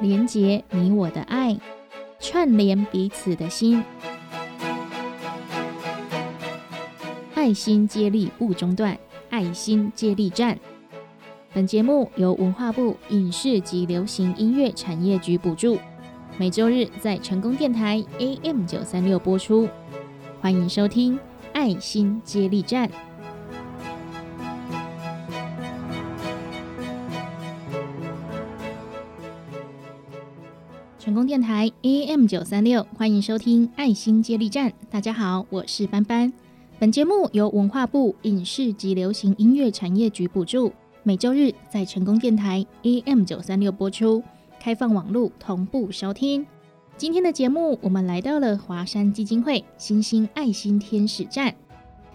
连结你我的爱，串联彼此的心，爱心接力不中断，爱心接力站。本节目由文化部影视及流行音乐产业局补助，每周日在成功电台 AM 九三六播出。欢迎收听《爱心接力站》。电台 AM 九三六，欢迎收听《爱心接力站》。大家好，我是班班。本节目由文化部影视及流行音乐产业局补助，每周日在成功电台 AM 九三六播出，开放网络同步收听。今天的节目，我们来到了华山基金会星星爱心天使站。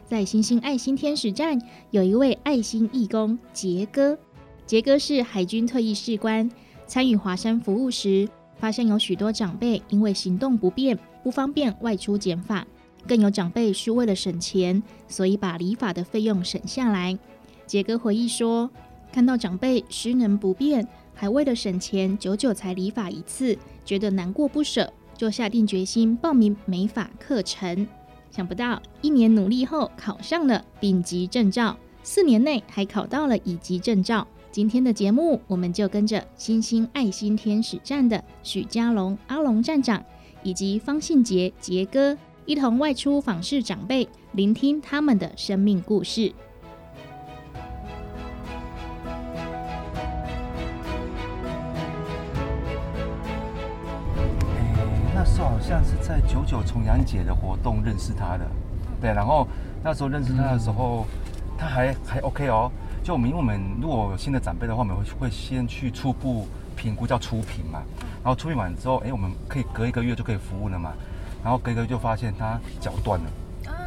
在星星爱心天使站，有一位爱心义工杰哥。杰哥是海军退役士官，参与华山服务时。发现有许多长辈因为行动不便，不方便外出剪发，更有长辈是为了省钱，所以把理发的费用省下来。杰哥回忆说，看到长辈失能不便，还为了省钱，久久才理发一次，觉得难过不舍，就下定决心报名美发课程。想不到一年努力后，考上了丙级证照，四年内还考到了乙级证照。今天的节目，我们就跟着星星爱心天使站的许家龙阿龙站长，以及方信杰杰哥，一同外出访视长辈，聆听他们的生命故事。那时候好像是在九九重阳节的活动认识他的，对，然后那时候认识他的时候，他还还 OK 哦。就我们，因为我们如果有新的长辈的话，我们会会先去初步评估，叫初评嘛。然后初评完之后，哎，我们可以隔一个月就可以服务了嘛。然后隔一个月就发现他脚断了，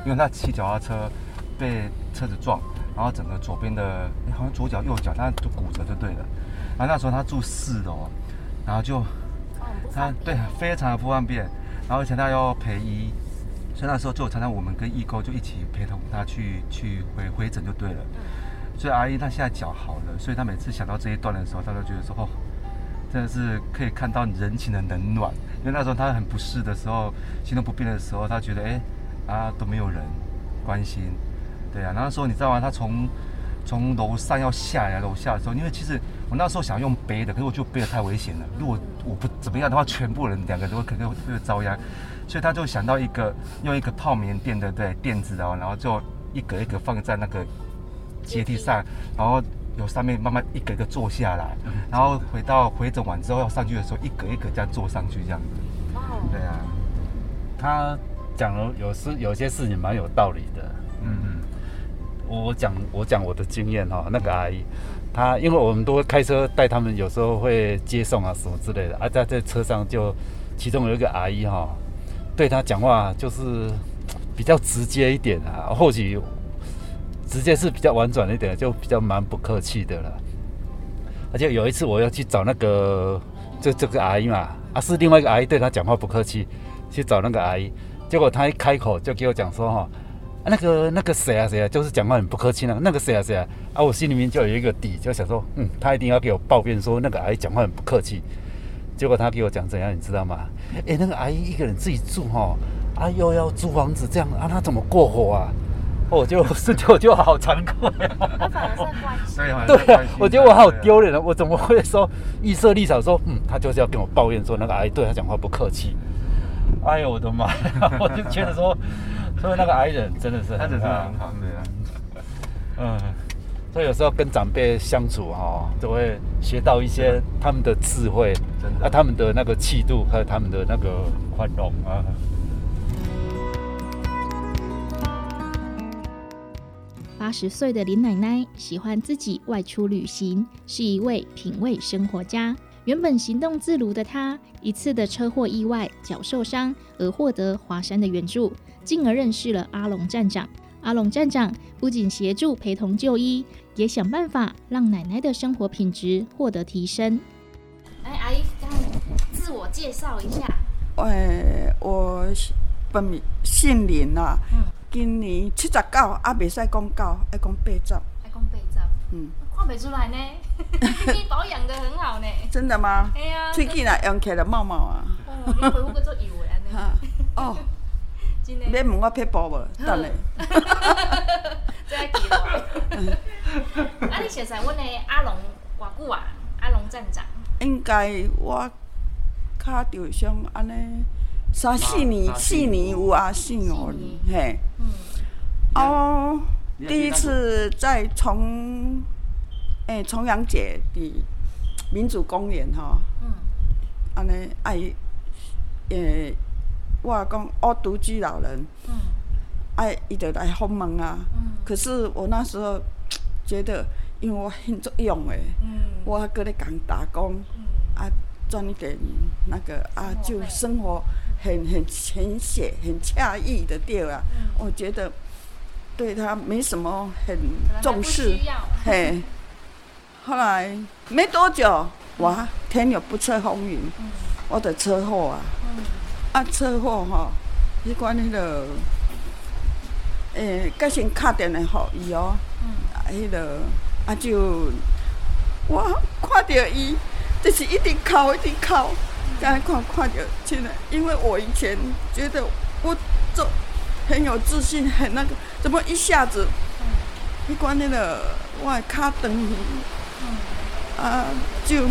因为他骑脚踏车被车子撞，然后整个左边的好像左脚右脚他就骨折就对了。然后那时候他住四楼，然后就他对非常的不方便，然后而且他要陪医，所以那时候就常常我们跟义工就一起陪同他去去回回诊就对了。所以阿姨她现在脚好了，所以她每次想到这一段的时候，她都觉得说哦，真的是可以看到人情的冷暖。因为那时候她很不适的时候，行动不便的时候，她觉得哎啊都没有人关心，对啊。那时候你知道吗？她从从楼上要下来楼下的时候，因为其实我那时候想用背的，可是我就背的太危险了。如果我不怎么样的话，全部人两个都可能会遭殃。所以她就想到一个用一个泡棉垫的对垫子哦，然后就一格一格放在那个。阶梯上，然后由上面慢慢一个一个坐下来，然后回到回诊完之后要上去的时候，一格一格这样坐上去这样子。哦，对啊，他讲了有事有些事情蛮有道理的。嗯嗯，我讲我讲我的经验哈，那个阿姨，她因为我们都开车带他们，有时候会接送啊什么之类的，啊在在车上就其中有一个阿姨哈，对他讲话就是比较直接一点啊，或许。直接是比较婉转一点，就比较蛮不客气的了。而且有一次我要去找那个这这个阿姨嘛，啊是另外一个阿姨对她讲话不客气，去找那个阿姨，结果她一开口就给我讲说哈，那个那个谁啊谁啊，就是讲话很不客气那个那个谁啊谁啊，啊我心里面就有一个底，就想说嗯，她一定要给我抱怨说那个阿姨讲话很不客气。结果她给我讲怎样，你知道吗？哎，那个阿姨一个人自己住哈，啊又要租房子这样啊，她怎么过活啊？我就 是就就好惭愧啊！反而是关心，对啊，我觉得我好丢脸啊！我怎么会说预设立场说，嗯，他就是要跟我抱怨说那个阿姨对他讲话不客气。哎呦我的妈！我就觉得说，所以那个矮人真的是，他真是很好，对啊。嗯，所以有时候跟长辈相处哈，都会学到一些他们的智慧，啊，他们的那个气度和他们的那个宽容啊。八十岁的林奶奶喜欢自己外出旅行，是一位品味生活家。原本行动自如的她，一次的车祸意外脚受伤，而获得华山的援助，进而认识了阿龙站长。阿龙站长不仅协助陪同就医，也想办法让奶奶的生活品质获得提升。哎，阿姨，自我介绍一下。哎，我本名姓林啊。今年七十九，啊，未使讲九，爱讲八十。爱讲八十。嗯，看袂出来呢，你 保养的很好呢。真的吗？哎呀，喙齿若用起来冒冒啊！哦，你皮肤个做油的安尼，哈，哦，真的。要问我撇步无？等下。这爱记落。啊，你现在阮的阿龙偌久啊？阿龙站长。应该我较着上安尼三四年，三四年有啊，四五年，嘿。嗯。哦，第一次在重，诶，重阳节伫民主公园吼，嗯。安尼爱，诶，我讲我独居老人，嗯。爱伊就来访问啊。嗯。可是我那时候觉得，因为我很作用诶，嗯。我搁咧共打工，嗯。啊，赚一点那个啊，就生活很很浅显很惬意的对啊。嗯我觉得对他没什么很重视。嘿。后来没多久，哇，天有不测风云，嗯。我的车祸啊，嗯。啊车祸吼，迄款迄个，诶，甲先敲电话互伊哦。嗯。啊，迄个啊就我看到伊，就是一直哭一直哭，刚才看看到真的，因为我以前觉得我做很有自信，很那个，怎么一下子，迄款迄个我的骹长去，啊就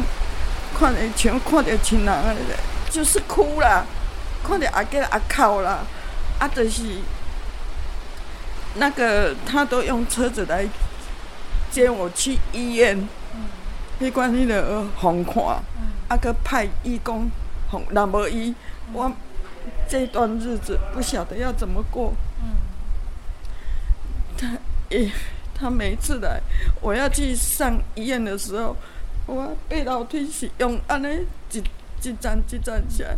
看着像看着亲人安尼的，就是哭了，看着阿吉阿哭啦，啊就是那个他都用车子来接我去医院，迄款迄个红看，啊，搁派义工，吼若无伊，我这段日子不晓得要怎么过。他诶，他每一次来，我要去上医院的时候，我背楼梯是用安尼一一站一站起来，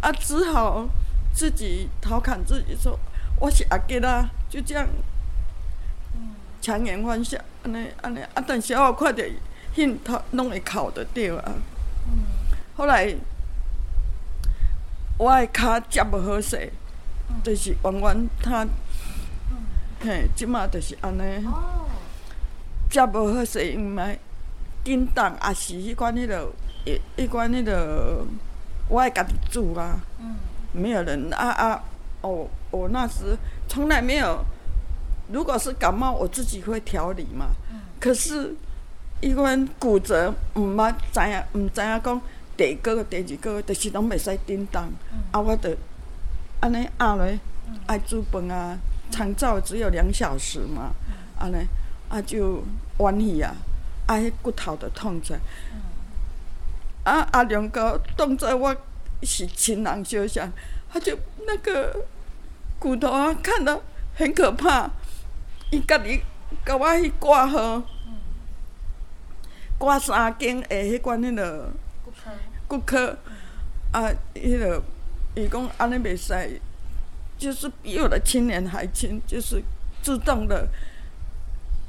啊，只好自己调侃自己说我是阿吉啦，就这样。强颜欢笑，安尼安尼啊！但是我看着迄头拢会哭着对啊。后来我的骹接无好势，就是弯弯他，嘿，即马就是安尼，哦。接无好势，因为叮当也是迄款迄落，迄迄款迄落，我爱家己煮啊。嗯。没有人啊啊！哦，我那时从来没有。如果是感冒，我自己会调理嘛。可是，伊款骨折，毋捌知影，毋知影讲第一个、第二个月，就是拢袂使叮当。啊，我着安尼压落，爱煮饭啊，长照只有两小时嘛。安尼啊就弯去啊，啊迄骨头就痛出来。啊，阿良哥当作我是亲人相像，他就那个骨头啊，看到很可怕。伊家己甲我去挂号，挂三间诶，迄款迄落骨科。啊，迄落伊讲安尼袂使，就是比我的亲人还亲，就是自动的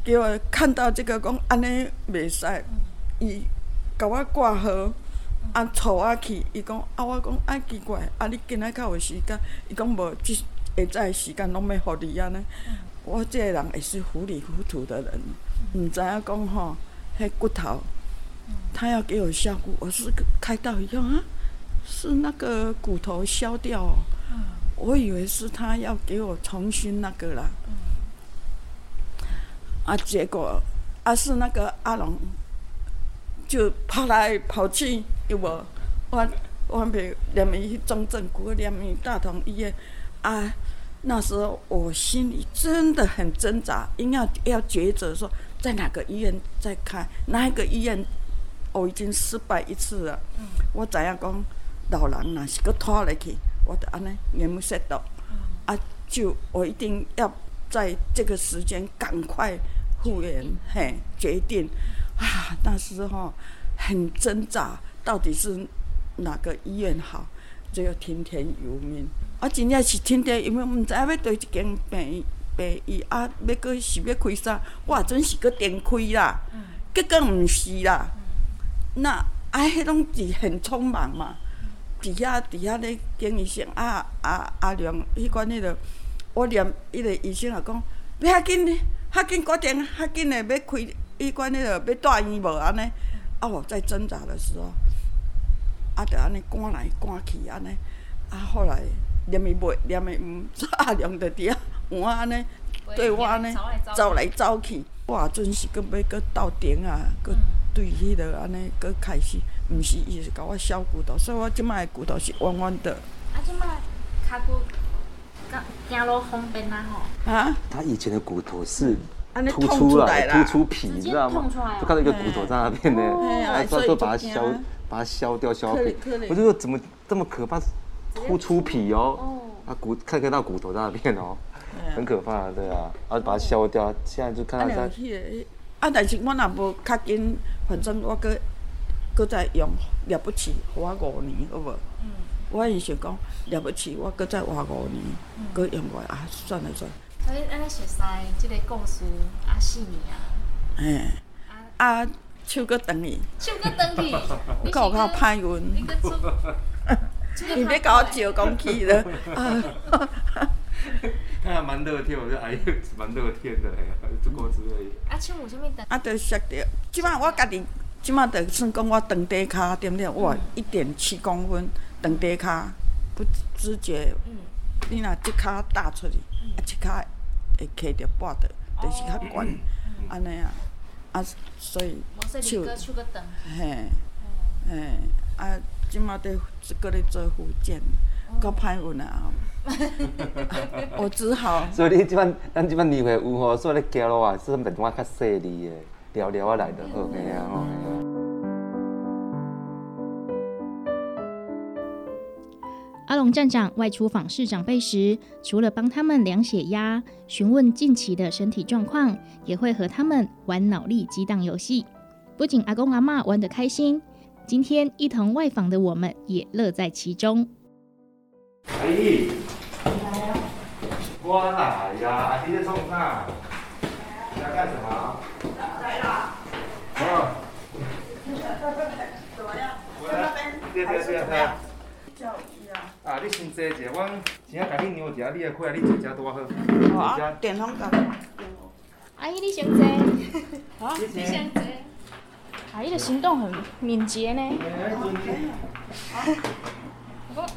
给我看到这个讲安尼袂使，伊甲我挂号，啊，带我去，伊讲啊，我讲啊奇怪，啊你今仔较有时间，伊讲无，即下早时间拢要互你安尼。我即个人也是糊里糊涂的人，毋知影讲吼，迄骨头，他要给我削骨，我是开刀以后啊，是那个骨头削掉哦，我以为是他要给我重新那个了，啊，结果啊是那个阿龙就跑来跑去，有无？我我袂连伊去中正骨，连伊大同医院啊。那时候我心里真的很挣扎，因要要抉择说在哪个医院在看，哪一个医院我已经失败一次了。我知影讲老人若是搁拖入去，我就安尼眼目塞到，啊，就我一定要在这个时间赶快复原，嘿，决定啊，那时候很挣扎，到底是哪个医院好，只有听天由命。啊，真正是听天地，因为毋知影要对一间病病伊，啊，要搁是要开啥？我也准是搁电开啦，结果毋是啦。那啊，迄拢是很匆忙嘛。伫遐伫遐咧见医生，啊啊阿良迄款迄个，我连迄个医生也讲，不要紧，较紧决定，较紧的要开迄款迄个要带院无安尼，啊我在挣扎的时候，啊着安尼赶来赶去安尼，啊后来连伊袂连伊毋 阿良着伫遐换安尼对我安尼走来走去，我也准是搁要搁斗阵啊，搁对迄个安尼搁开始，毋是伊是甲我削骨头，所以我即摆的骨头是弯弯的。啊，即摆骹骨，行行路方便啊吼。啊，他以前的骨头是安尼凸出来啦突出皮，你知道吗？就看到一个骨头在那边呢，嘿啊哎，所以都把它削，把它削掉削皮。我就说怎么这么可怕，突出皮哦。哦，啊骨看看到骨头在那边哦，很可怕，对啊，啊把它消掉，现在就看到它，啊，但是我若无较紧，反正我搁搁再用了不起活五年，好无？嗯我是想讲了不起，我搁再活五年，搁用落啊，算了算了，所以安尼熟悉即个故事啊四年啊，嘿，啊，手搁长去，手搁转去，你是搁有较搁歹运，你搁出，伊要甲我招讲去了，啊，他还蛮乐天，我觉得哎，蛮乐天的哎，这过之类。啊，手有啥物长？啊，着摔着，即摆我家己，即摆着算讲我长短骹对毋对？我一点七公分，长短骹不知觉。嗯，你若即骹踏出去，啊，即骹会揢着半着，就是较悬，安尼啊，啊，所以手嘿，嘿，啊，即摆伫搁咧做复健，够歹运啊！我只好所以你即摆咱即摆年会有吼，所以咧行路啊，是变我较细腻的，聊聊啊来就好，个啊吼。阿龙站长外出访视长辈时，除了帮他们量血压、询问近期的身体状况，也会和他们玩脑力激荡游戏。不仅阿公阿妈玩得开心，今天一同外访的我们也乐在其中。阿姨，我来呀，阿姨在做啥？你在干什么？来了。哦。怎么样？我来。对对对对。啊！啊，你先坐者，阮先甲你让一下，你的血压，你坐遮拄啊好。哦，坐啊遮，。电风扇。阿姨你先坐，啊，你你先坐。阿姨的行动很敏捷呢。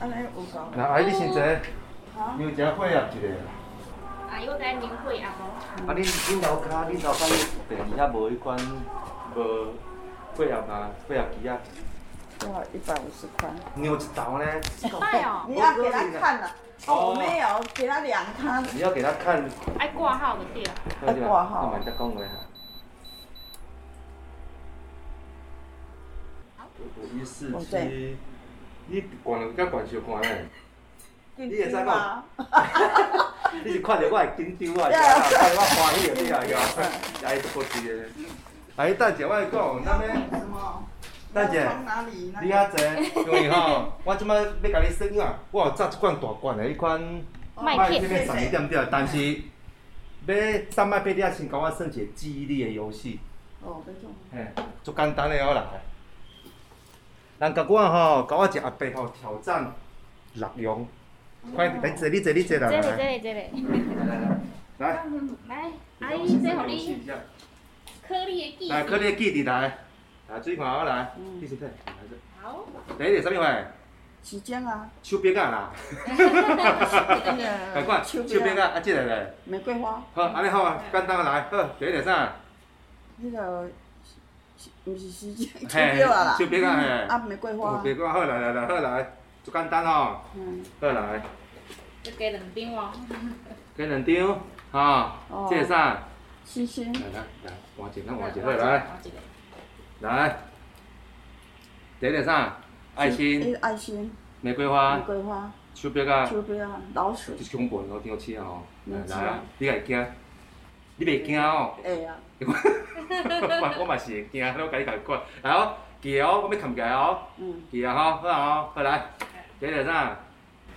安尼有够。那阿姨你先坐，量一下血压一个。阿姨我甲你领会啊无？啊，你你楼骹，你楼骹你第二遐无迄款无血压嘛，血压机啊，哇，一百五十块。量一头呢。你要给他看了。哦，我没有给他量他。你要给他看。爱挂号的对了。要挂号干嘛在讲话哈？五一四七，你悬了甲悬小看咧？你会知吗？你是看着我会紧张啊，是啊，看着我欢喜啊，是啊，哎，都不是的。哎，等者我来讲，咱要什么？等者？你遐坐，因为吼，我即摆要甲你算啊，我有炸一罐大罐的迄款麦片片送你点点，但是要送麦片，你也先甲我算一个记忆力的游戏。哦，这种。嘿，足简单的哦来。人甲我吼，甲我一阿伯吼挑战六样，快来坐，你坐，你坐来这里这来里这里，来来来，来，来，阿姨这互你颗粒的记忆。来，可你记伫来，来水看我来，你先睇，来这，好，第一个啥物话？时间啊，手柄啊啦，那快 快，个手柄啊，啊，即个咧，玫瑰花，好，安尼好啊，简单啊来，好，第一个啥？那个不是时间，手嘿表啊啦手。柄啊嘿。啊，玫瑰哦花，。别讲好来来来，好来，就简单吼，嗯，好来，要加两张哦。加两张，吼，哦这个啥？星星。来来来，换一个，咱换一个，好来换一个。来，第一个啥？爱心、爱心，玫玫瑰花、玫瑰花，手表啊，手表啊，老鼠就。是恐怖的张纸啊吼。没事来啊，你会惊？你袂惊哦？会啊，我嘛我嘛是会惊，我甲你甲看。来哦，记哦，我要扛起来哦，嗯，记啊吼，好啊吼，好来，第一个啥？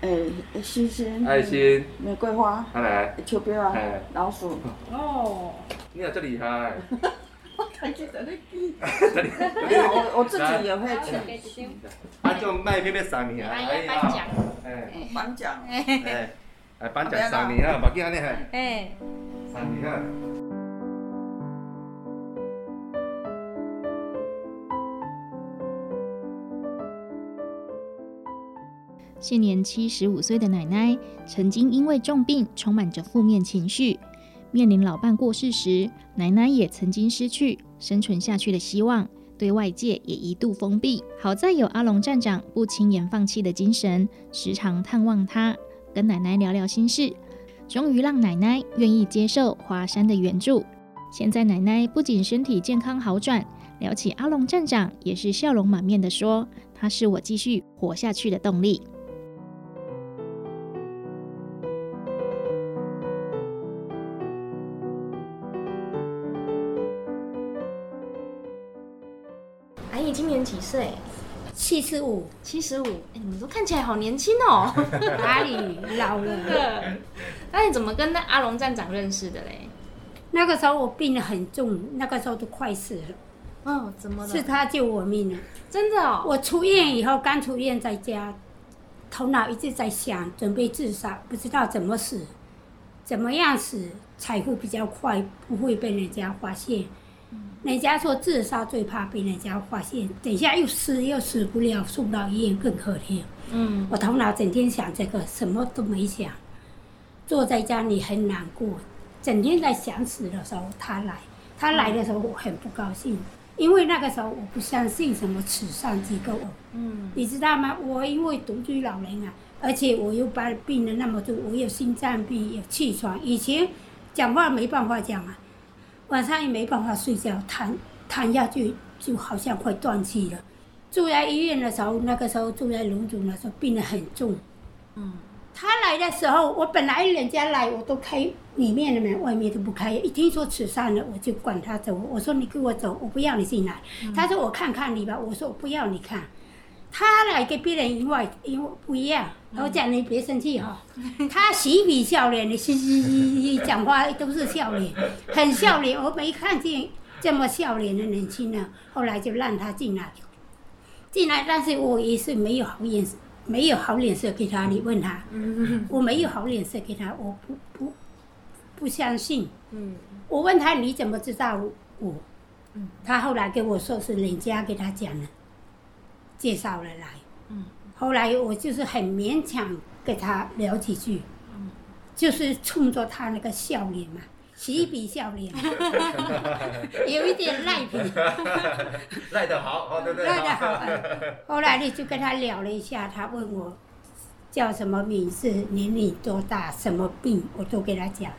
诶，星星。爱心，玫瑰花，好来，手表啊嘿，老鼠。哦。你也这厉害。还记得那记。这里，这里。我我自己也会好，去。啊，就卖片要送你啊！阿姨颁奖。哎颁奖。哎，哎颁奖三年啊！目镜安尼嘿，哎。现年七十五岁的奶奶曾经因为重病充满着负面情绪。面临老伴过世时奶奶也曾经失去生存下去的希望。对外界也一度封闭。好在有阿龙站长不轻言放弃的精神时常探望她跟奶奶聊聊心事终于让奶奶愿意接受华山的援助。现在奶奶不仅身体健康好转，聊起阿龙站长也是笑容满面的说：“他是我继续活下去的动力。”阿姨今年几岁？七十五，七十五。哎，你们都看起来好年轻哦。哪里老了？那你怎么跟那阿龙站长认识的嘞？那个时候我病得很重，那个时候都快死了。哦，怎么了？是他救我命了。真的哦。我出院以后，刚出院在家，头脑一直在想，准备自杀，不知道怎么死，怎么样死才会比较快，不会被人家发现。人家说自杀最怕被人家发现，等一下又死又死不了，送到医院更可怜。嗯，我头脑整天想这个，什么都没想，坐在家里很难过，整天在想死的时候他来，他来的时候我很不高兴，因为那个时候我不相信什么慈善机构。嗯，你知道吗？我因为独居老人啊，而且我又把病了那么多，我有心脏病，有气喘，以前讲话没办法讲啊。晚上也没办法睡觉，躺躺下去就好像快断气了。住在医院的时候，那个时候住在龙总的时候，病得很重。嗯，他来的时候，我本来人家来我都开里面的门，外面都不开。一听说慈善了，我就管他走。我说你跟我走，我不要你进来。他说我看看你吧。我说我不要你看。他来跟别人以外因为不一样，我讲你别生气哈。他嬉皮笑脸的，嘻嘻嘻嘻讲话都是笑脸，很笑脸。我没看见这么笑脸的年轻人，后来就让他进来，进来，但是我也是没有好眼色，没有好脸色给他。你问他，我没有好脸色给他，我不不不相信。我问他你怎么知道我？他后来跟我说是人家给他讲的。介绍了来，嗯，后来我就是很勉强给他聊几句，嗯，就是冲着他那个笑脸嘛，嬉皮笑脸，有一点赖皮，赖得好，好对对？赖得好。后来呢，就跟他聊了一下，他问我叫什么名字，年龄多大，什么病，我都给他讲，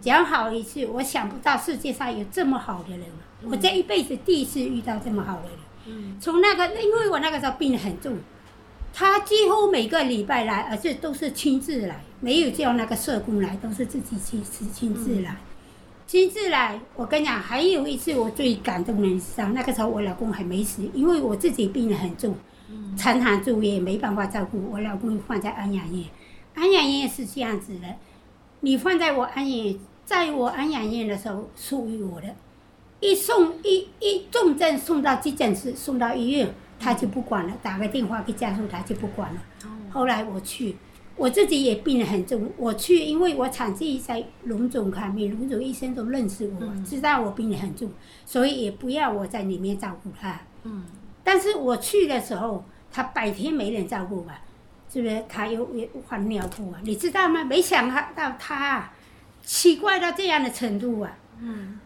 讲好一次，我想不到世界上有这么好的人，我这一辈子第一次遇到这么好的人。从那个，因为我那个时候病得很重，他几乎每个礼拜来，而且都是亲自来，没有叫那个社工来，都是自己亲自亲自来，亲自来。我跟你讲，还有一次我最感动的是，那个时候我老公还没死，因为我自己病得很重，常常住院，没办法照顾我老公，放在安养院。安养院是这样子的，你放在我安养，在我安养院的时候属于我的。一送一一重症送到急诊室，送到医院，他就不管了。打个电话给家属，他就不管了。后来我去，我自己也病得很重。我去，因为我产季在龙总看病，龙总医生都认识我，知道我病得很重，所以也不要我在里面照顾他。嗯。但是我去的时候，他白天没人照顾吧？是不是？他又又换尿布啊？你知道吗？没想到他奇怪到这样的程度啊！嗯。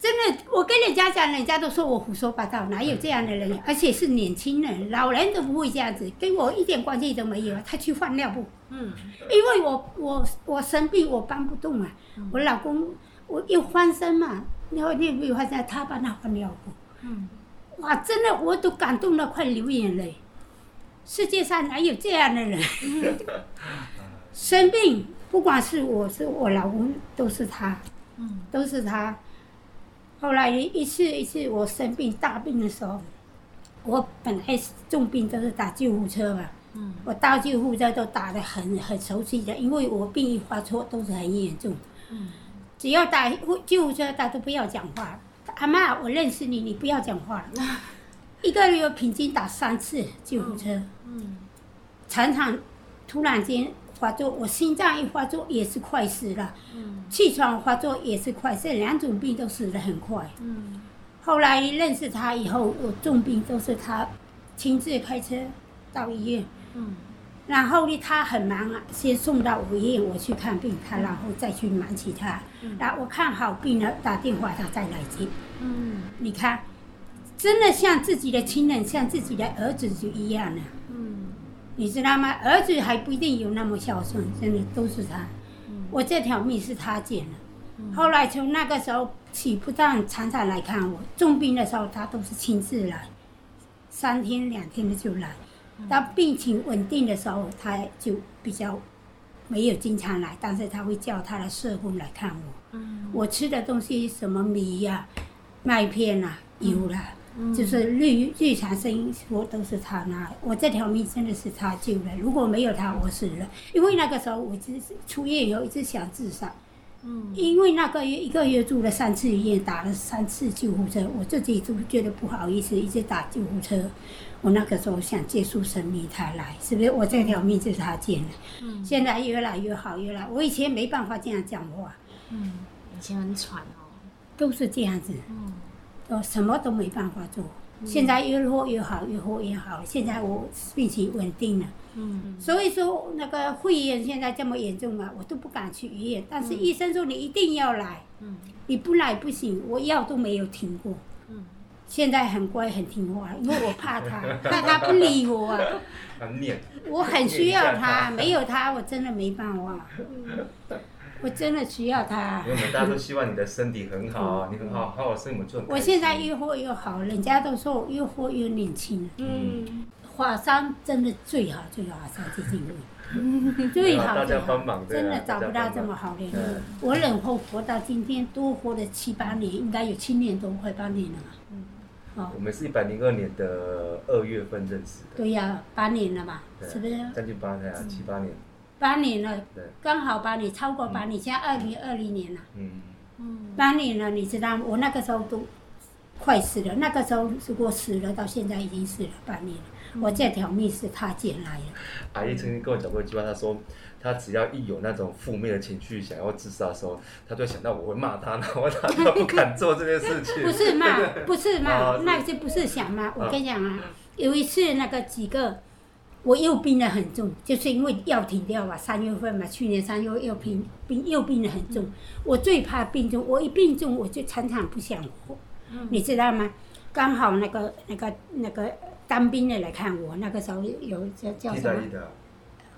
真的，我跟人家讲，人家都说我胡说八道，哪有这样的人？而且是年轻人，老人都不会这样子，跟我一点关系都没有。他去换尿布，嗯，因为我我我生病，我搬不动啊。我老公我又翻身嘛，然后尿布换身他帮他换尿布，嗯，哇，真的我都感动的快流眼泪。世界上哪有这样的人？生病，不管是我是我老公，都是他，嗯，都是他。后来一次一次我生病大病的时候，我本来重病都是打救护车嘛，我打救护车都打得很很熟悉的，因为我病一发作都是很严重，只要打救护车他都不要讲话，阿妈我认识你，你不要讲话，一个月平均打三次救护车，嗯。常常突然间。发作，我心脏一发作也是快死了，气喘发作也是快，这两种病都死得很快。后来认识他以后，我重病都是他亲自开车到医院。然后呢，他很忙啊，先送到我医院我去看病，他然后再去忙其他。然后我看好病了，打电话他再来接。嗯你看，真的像自己的亲人，像自己的儿子就一样了。嗯你知道吗？儿子还不一定有那么孝顺，真的都是他。我这条命是他捡的。后来从那个时候起，不但常常来看我，重病的时候他都是亲自来，三天两天的就来。到病情稳定的时候，他就比较没有经常来，但是他会叫他的社工来看我。嗯我吃的东西什么米呀、麦片啊、油啦、嗯就是日日常生活都是他拿。我这条命真的是他救的，如果没有他，我死了。因为那个时候我只是出院以后一直想自杀，嗯因为那个月一个月住了三次医院，打了三次救护车，我自己都觉得不好意思，一直打救护车。我那个时候想结束生命他来，是不是？我这条命就是他捡的。嗯现在越来越好，越来我以前没办法这样讲话，嗯，以前很喘哦。都是这样子。嗯我什么都没办法做。现在越活越好，越活越好。现在我病情稳定了，嗯所以说那个肺炎现在这么严重啊，我都不敢去医院。但是医生说你一定要来，嗯你不来不行，我药都没有停过。嗯现在很乖很听话，因为我怕他，怕他不理我啊。很念。我很需要他，没有他我真的没办法。我真的需要他因为。我们大家都希望你的身体很好，你很好，好好生活就很。我现在越活越好，人家都说我越活越年轻。嗯华山真的最好最好华山基金会，最好大 最好家帮真的找不到这么好的人。我忍后活到今天，多活了七八年，应该有七年多，快八年了。哦我，们是一百零二年的二月份认识的，对呀，八年了嘛，是不是？将近八年啊，七八年，八年了，刚好八年，超过八年，现在二零二零年了，嗯，嗯八年了，你知道吗？我那个时候都快死了，那个时候如果死了，到现在已经死了八年了。我这条命是他捡来的。阿姨曾经跟我讲过一句话，她说，她只要一有那种负面的情绪，想要自杀的时候，她就想到我会骂她，然后她就不敢做这件事情。不是骂，不是啊骂，那就不是想骂。我啊跟你讲啊，有一次那个几个，我又病得很重，就是因为药停掉嘛，三月份嘛，去年三月又病病又病得很重。我最怕病重，我一病重我就常常不想活，你知道吗？刚好那个那个那个当兵的来看我，那个时候有叫叫什么替代役的，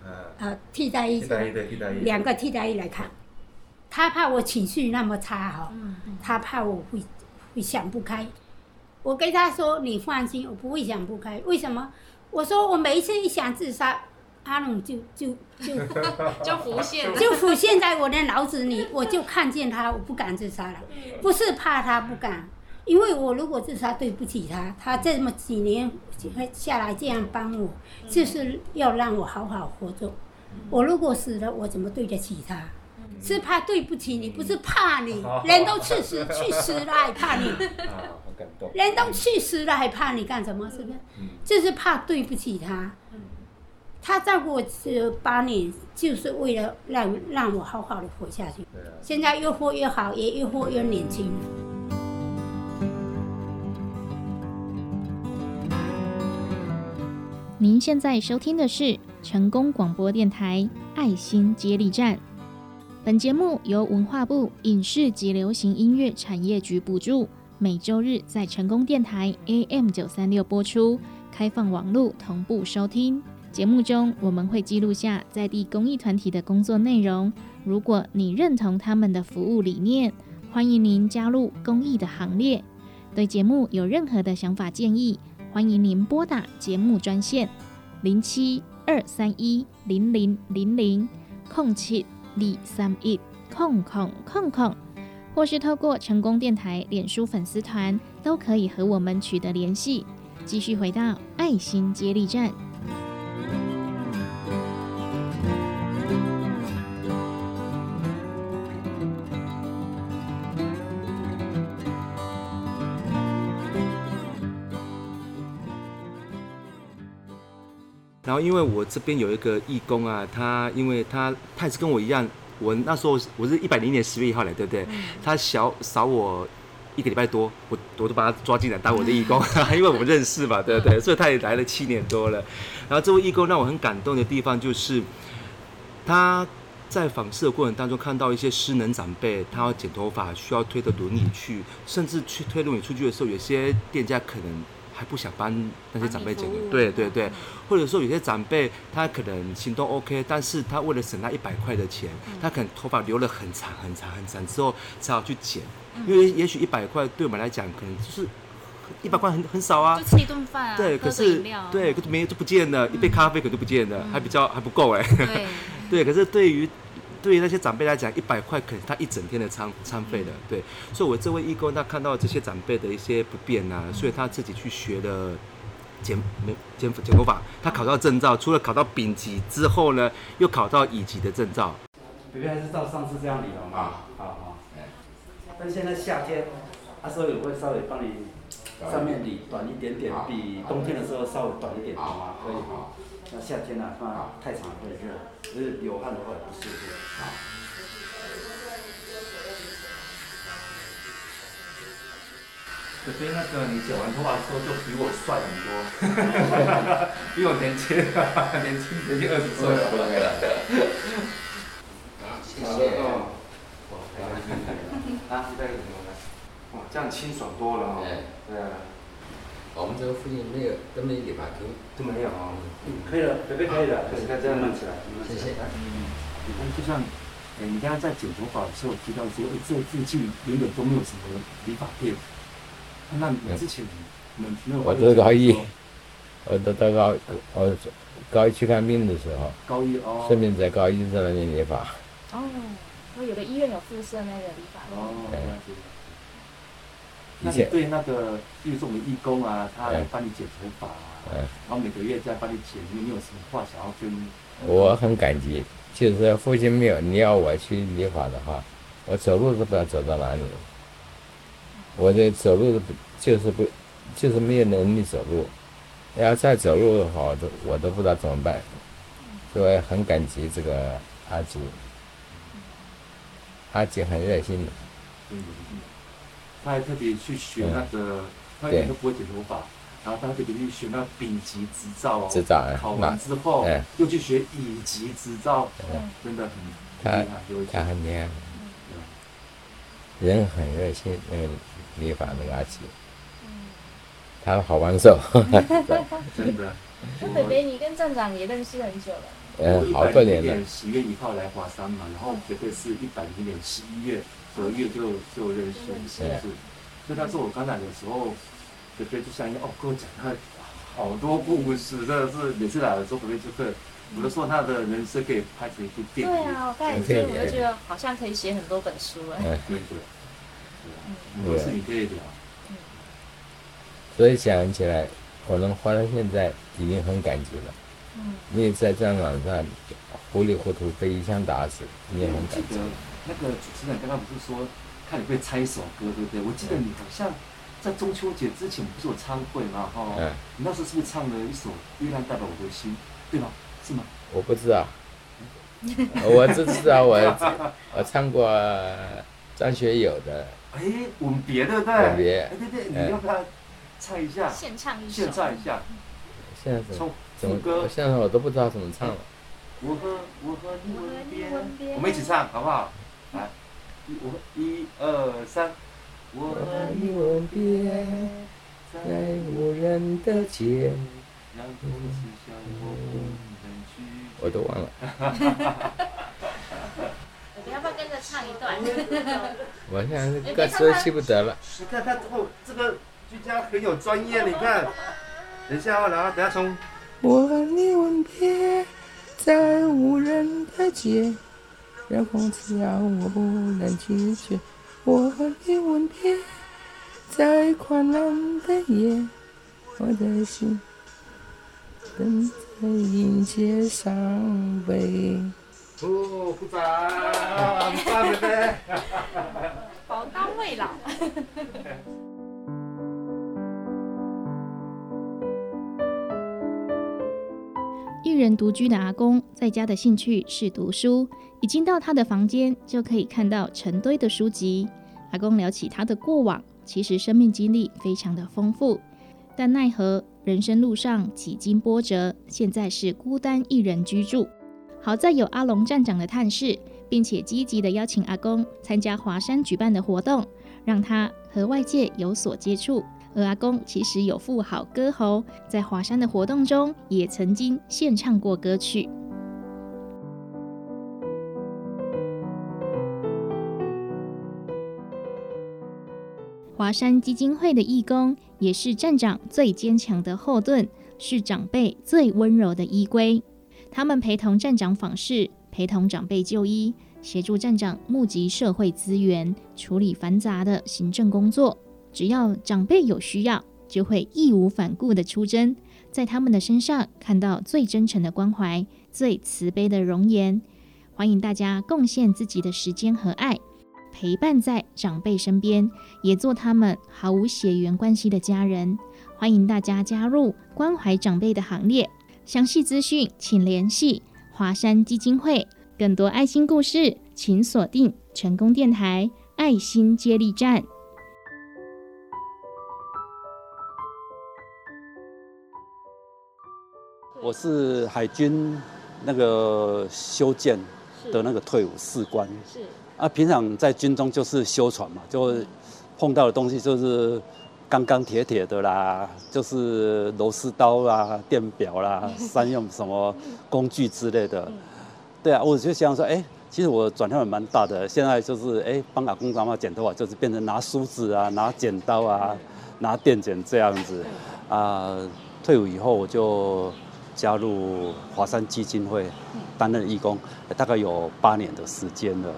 呃，啊替代役替代役的替代役，两个替代役来看，他怕我情绪那么差哈、嗯他怕我会会想不开。我跟他说：“你放心，我不会想不开。为什么？我说我每一次一想自杀，阿龙就就就 就浮现了。就浮现在我的脑子里，我就看见他，我不敢自杀了。不是怕他不敢，因为我如果自杀，对不起他，他这么几年下来这样帮我，就是要让我好好活着。我如果死了，我怎么对得起他？是怕对不起你，不是怕你。人都去死去死了，还怕你？人都去世了，还怕你干什么？是不是？嗯就是怕对不起他。他照顾我这八年，就是为了让让我好好的活下去。现在越活越好，也越活越年轻。您现在收听的是成功广播电台爱心接力站。本节目由文化部影视及流行音乐产业局补助，每周日在成功电台 AM 九三六播出，开放网络同步收听。节目中我们会记录下在地公益团体的工作内容。如果你认同他们的服务理念，欢迎您加入公益的行列。对节目有任何的想法建议，欢迎您拨打节目专线零七二三一零零零零空七二三一空空空空，或是透过成功电台脸书粉丝团，都可以和我们取得联系。继续回到爱心接力站。然后因为我这边有一个义工啊，他因为他他也是跟我一样，我那时候我是一百零年十月一号来，对不对？他小少我一个礼拜多，我我都把他抓进来当我的义工，因为我们认识嘛，对不对？所以他也来了七年多了。然后这位义工让我很感动的地方就是他。在访视的过程当中，看到一些失能长辈，他要剪头发，需要推着轮椅去，甚至去推轮椅出去的时候，有些店家可能还不想帮那些长辈剪。对对对，或者说有些长辈他可能行动 OK，但是他为了省那一百块的钱，他可能头发留了很长很长很长之后才要去剪，因为也许一百块对我们来讲可能就是一百块很很少啊，就吃一顿饭啊，对，可是对，可是没就不见了，一杯咖啡可能就不见了，还比较还不够哎。对。对，可是对于对于那些长辈来讲，一百块可能他一整天的餐餐费的，对。所以，我这位义工他看到这些长辈的一些不便啊，所以他自己去学了剪没剪剪头发。他考到证照，除了考到丙级之后呢，又考到乙级的证照。北边还是照上次这样理好吗？好好。但现在夏天，他所以我会稍微帮你上面理短一点点，比冬天的时候稍微短一点，好吗？可以。那夏天呢，放太长会热，就是流汗的话不舒服。好。可是那个你剪完头发之后就比我帅很多，比我年轻，年轻年轻二十岁了。谢谢。啊，再给你们哇，这样清爽多了哦。对啊。我们这个附近没有都没理发厅，都没有可以了，绝对可以的。现在这样弄起来，谢谢。嗯，你看，就像，哎，你刚刚在九头发的时候提到说，哎，这附近原本都没有什么理发店。那你之前没没有？我都高一，我都到高，我高一去看病的时候，高一哦，顺便在高一在那边理发。哦，我有的医院有附设那个理发。哦。那你对那个，比如说我们义工啊，他来帮你剪头发啊，然后每个月再帮你剪，你有什么话想要跟？我很感激，就是父亲没有，你要我去理发的话，我走路都不知道走到哪里。我这走路就是不，就是没有能力走路，要再走路的话，我都我都不知道怎么办。所以很感激这个阿吉，阿吉很热心的。他还特别去学那个，他以前都不会剪头发，然后他特别去学那丙级执照哦，执照考完之后又去学乙级执照，真的很厉害，他很厉害，人很热心，那个理发那个阿奇，他好玩手，真的。那北北，你跟站长也认识很久了，嗯，好多年了。十月一号来华山嘛，然后绝对是一百零年十一月。隔月就就认识，是，所以他说我刚来的时候，菲菲就像一样哦，跟我讲他好多故事，真的是每次来的时候，菲菲就会，有的时候他的人生可以拍成一部电影。对啊，我刚才听，我就觉得好像可以写很多本书哎。对对，很多事情可以聊。所以想起来，我能活到现在，已经很感激了。嗯。因为在战场上糊里糊涂被一枪打死，你也很感激。那个主持人刚刚不是说看你会唱一首歌，对不对？我记得你好像在中秋节之前不是有唱会吗？哈，你那时候是不是唱了一首《月亮代表我的心》，对吗？是吗？我不知道，我只知道我我唱过张学友的。哎，吻别对不对？吻别。哎对对，你要不要唱一下？现唱一首。现唱一下。现在怎么？怎么歌？现在我都不知道怎么唱了。我和我和你吻别，我们一起唱好不好？来，一我一二三，我和你吻别，在无人的街。我都忘了。你要不要跟着唱一段？我现在歌词记不得了。你看他哦，这个居家很有专业，你看。等一下哦，来，等下从。我和你吻别，在无人的街。让风刺咬，我不能拒绝。我和你吻别，在狂浪的夜，我的心等着迎接伤悲。哦，鼓掌，大妹妹，宝 一人独居的阿公，在家的兴趣是读书。一进到他的房间，就可以看到成堆的书籍。阿公聊起他的过往，其实生命经历非常的丰富，但奈何人生路上几经波折，现在是孤单一人居住。好在有阿龙站长的探视，并且积极的邀请阿公参加华山举办的活动，让他和外界有所接触。而阿公其实有副好歌喉，在华山的活动中也曾经献唱过歌曲。华山基金会的义工也是站长最坚强的后盾，是长辈最温柔的依归。他们陪同站长访视，陪同长辈就医，协助站长募集社会资源，处理繁杂的行政工作。只要长辈有需要，就会义无反顾的出征，在他们的身上看到最真诚的关怀，最慈悲的容颜。欢迎大家贡献自己的时间和爱。陪伴在长辈身边，也做他们毫无血缘关系的家人。欢迎大家加入关怀长辈的行列。详细资讯请联系华山基金会。更多爱心故事，请锁定成功电台爱心接力站。我是海军那个修建的那个退伍士官。是。啊，平常在军中就是修船嘛，就碰到的东西就是钢钢铁铁的啦，就是螺丝刀啦、电表啦、三用什么工具之类的。对啊，我就想说，哎，其实我转换也蛮大的。现在就是哎，帮阿公阿妈剪头发，就是变成拿梳子啊、拿剪刀啊、拿电剪这样子。啊，退伍以后我就加入华山基金会担任义工，大概有八年的时间了。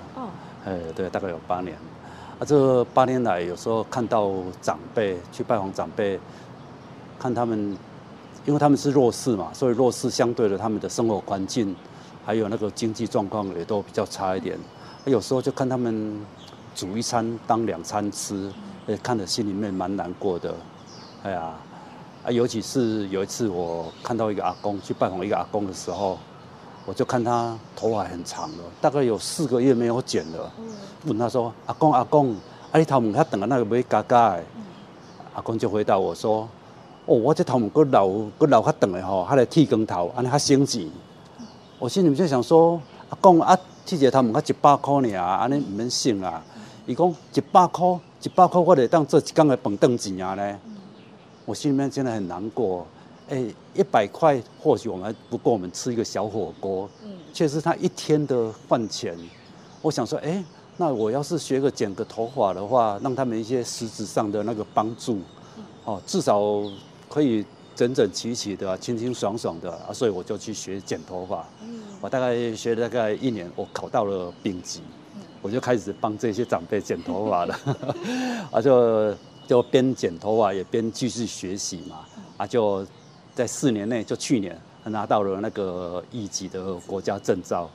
哎，对，大概有八年。啊，这八年来，有时候看到长辈去拜访长辈，看他们，因为他们是弱势嘛，所以弱势相对的，他们的生活环境还有那个经济状况也都比较差一点。有时候就看他们煮一餐当两餐吃，也看着心里面蛮难过的。哎呀，啊，尤其是有一次我看到一个阿公去拜访一个阿公的时候。我就看他头发很长了，大概有四个月没有剪了。问他说：“阿公阿公，啊你头毛他等啊那个没嘎嘎？”阿公就回答我说：“哦，我这头毛个老个老较长的吼，他来剃光头，安尼较省钱。”我心里面就想说：“阿公啊，剃一个头毛才一百块呢，安尼唔免省啊。”伊讲一百块，一百块我得当做一工的饭顿钱啊呢。我心里面真的很难过。哎，一百块或许我们不够，我们吃一个小火锅。嗯，却是他一天的饭钱。我想说，哎，那我要是学个剪个头发的话，让他们一些实质上的那个帮助，哦，至少可以整整齐齐的、清清爽爽的啊。所以我就去学剪头发。嗯，我大概学了大概一年，我考到了丙级，我就开始帮这些长辈剪头发了。啊，就就边剪头发也边继续学习嘛。啊，就。在四年内，就去年拿到了那个一级的国家证照。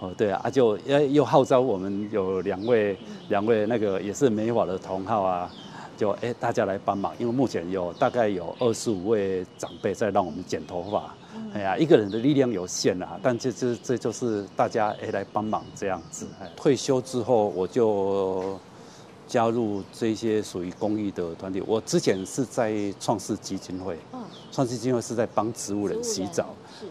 哦，对啊，就又又号召我们有两位两位那个也是美法的同好啊，就哎大家来帮忙，因为目前有大概有二十五位长辈在让我们剪头发。哎呀，一个人的力量有限啊，但这这这就是大家哎来帮忙这样子。退休之后我就。加入这些属于公益的团体，我之前是在创世基金会，创世基金会是在帮植物人洗澡，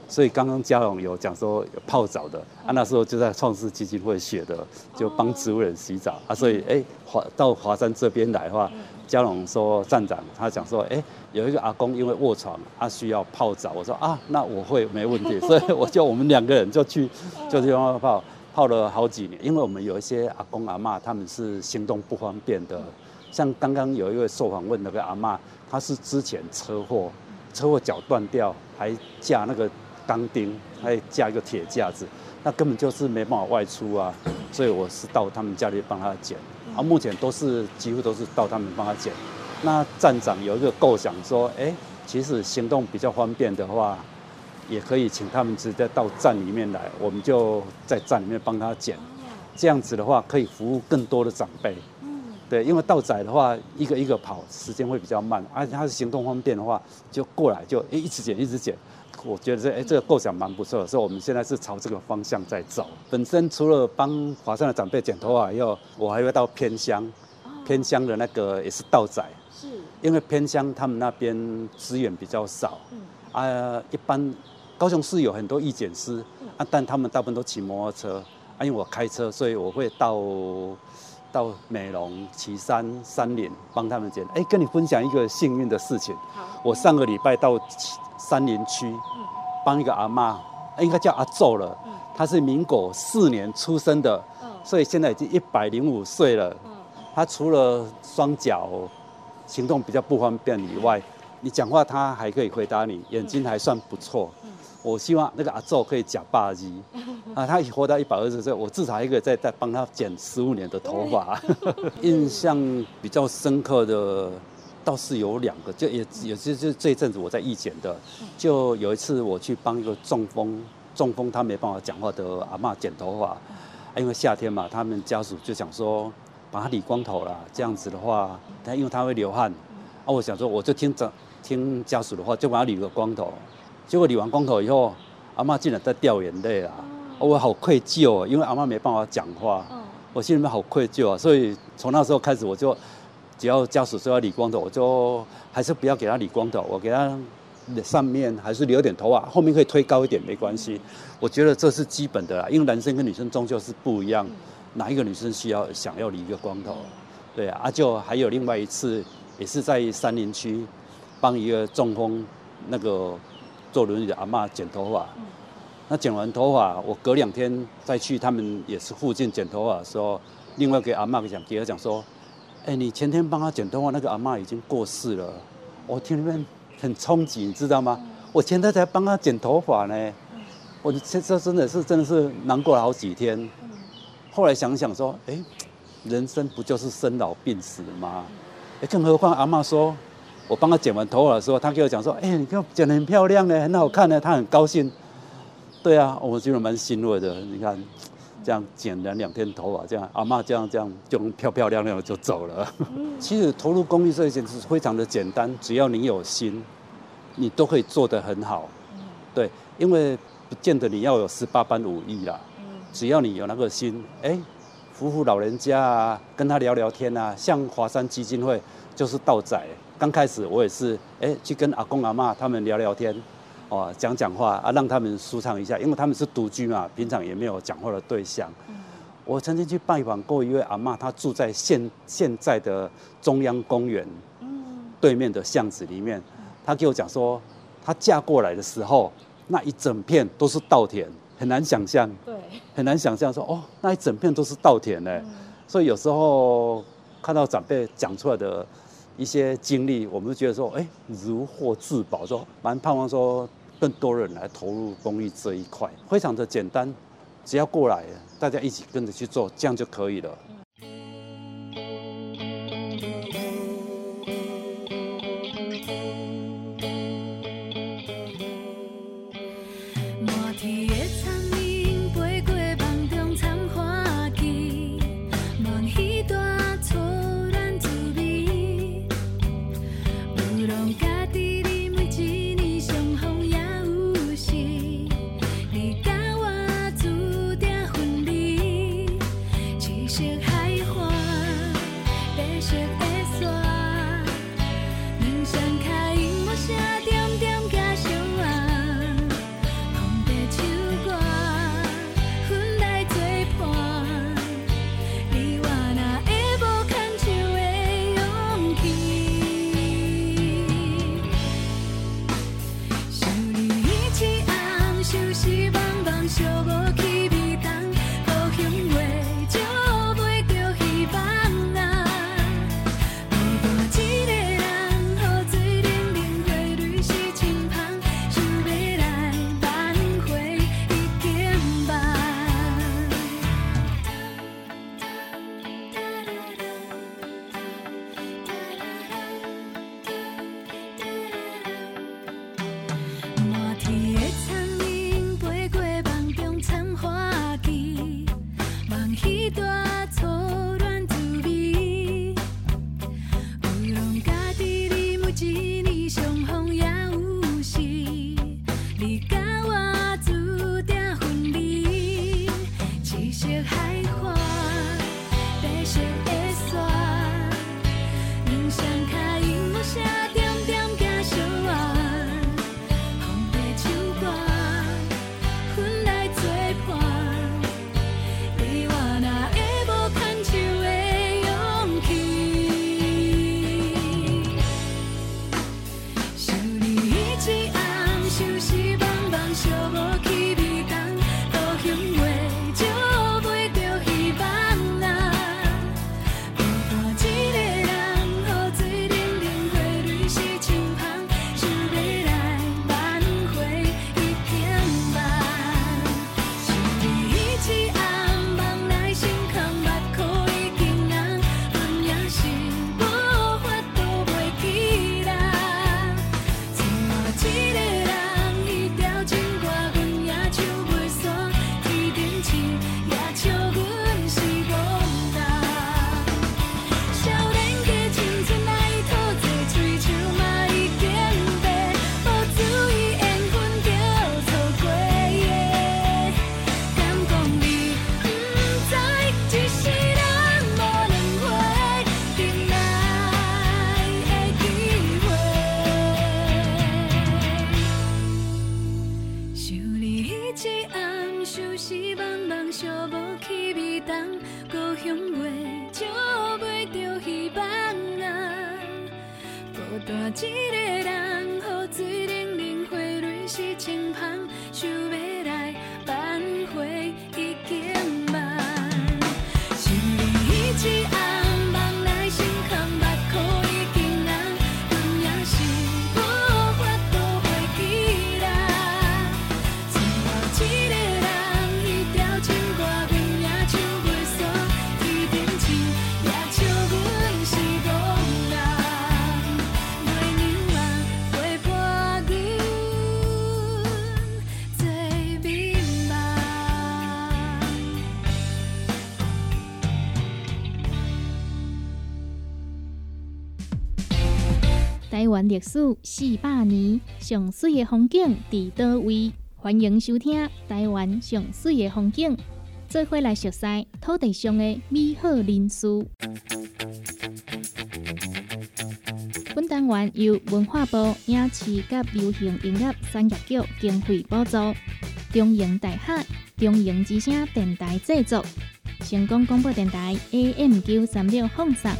所以刚刚嘉荣有讲说泡澡的，啊那时候就在创世基金会学的，就帮植物人洗澡。啊，所以哎华到华山这边来的话，嘉荣说站长他讲说哎有一个阿公因为卧床他需要泡澡，我说啊那我会没问题，所以我就我们两个人就去就去帮他泡。泡了好几年，因为我们有一些阿公阿妈，他们是行动不方便的。像刚刚有一位受访问那个阿妈，她是之前车祸，车祸脚断掉，还架那个钢钉，还架一个铁架子，那根本就是没办法外出啊。所以我是到他们家里帮他剪，啊，目前都是几乎都是到他们帮他剪。那站长有一个构想说，哎，其实行动比较方便的话。也可以请他们直接到站里面来，我们就在站里面帮他剪，这样子的话可以服务更多的长辈。嗯，对，因为道仔的话，一个一个跑，时间会比较慢，而且他是行动方便的话，就过来就一直剪一直剪。我觉得这哎这个构想蛮不错的，所以我们现在是朝这个方向在走。本身除了帮华山的长辈剪头发以后，我还会到偏乡，偏乡的那个也是道仔，是，因为偏乡他们那边资源比较少，嗯。啊，一般高雄市有很多义检师，啊，但他们大部分都骑摩托车，啊，因为我开车，所以我会到到美容、旗山、山林帮他们剪。哎，跟你分享一个幸运的事情，我上个礼拜到旗山林区帮一个阿妈，应该叫阿昼了，嗯。她是民国四年出生的，嗯。所以现在已经一百零五岁了。嗯。他除了双脚行动比较不方便以外，你讲话她还可以回答你，眼睛还算不错。我希望那个阿昼可以假霸基啊，他活到一百二十岁，我至少还可以再再帮他剪十五年的头发。印象比较深刻的倒是有两个，就也也是就这一阵子我在义剪的，就有一次我去帮一个中风中风他没办法讲话的阿嬷剪头发，因为夏天嘛，他们家属就想说把他理光头了，这样子的话，他因为他会流汗，啊，我想说我就听着听家属的话，就把他理个光头。结果理完光头以后，阿嬷竟然在掉眼泪啊！我好愧疚哦，因为阿嬷没办法讲话，嗯我心里面好愧疚啊。所以从那时候开始，我就只要家属说要理光头，我就还是不要给他理光头，我给他上面还是留点头发，后面可以推高一点没关系。我觉得这是基本的啦，因为男生跟女生终究是不一样，哪一个女生需要想要理一个光头？对啊，啊舅还有另外一次，也是在山林区帮一个中风那个坐轮椅的阿嬷剪头发。那剪完头发，我隔两天再去他们也是附近剪头发的时候，另外给阿嬷讲，给他讲说，哎、你前天帮他剪头发，那个阿嬷已经过世了。我听里面很冲击，你知道吗？我前天才帮他剪头发呢，我这这真的是真的是难过了好几天。后来想想说，哎、人生不就是生老病死吗？哎，更何况阿嬷说，我帮他剪完头发的时候，他跟我讲说，哎、你看我剪得很漂亮呢，很好看呢，他很高兴。对啊，我觉得蛮欣慰的。你看，这样剪了两天头发，这样阿嬷这样这样就漂漂亮亮的就走了。其实投入公益这一件事非常的简单，只要你有心，你都可以做得很好。对，因为不见得你要有十八般武艺啦，只要你有那个心，哎，扶扶老人家啊，跟他聊聊天啊。像华山基金会就是道仔，刚开始我也是，哎，去跟阿公阿妈他们聊聊天，哦，讲讲话啊，让他们舒畅一下，因为他们是独居嘛，平常也没有讲话的对象。我曾经去拜访过一位阿妈，她住在现现在的中央公园对面的巷子里面。她给我讲说，她嫁过来的时候，那一整片都是稻田，很难想象，对，很难想象说哦，那一整片都是稻田呢。所以有时候看到长辈讲出来的一些经历，我们就觉得说，哎，如获至宝，说蛮盼望说更多人来投入公益这一块，非常的简单，只要过来，大家一起跟着去做，这样就可以了。台湾历史四百年，上水的风景伫倒位？欢迎收听《台湾上水的风景》，做伙来熟悉土地上的美好人事。本单元由文化部影视及流行音乐产业局经费补助，中营大海、中营之声电台制作，成功广播电台 AM 九三六放送。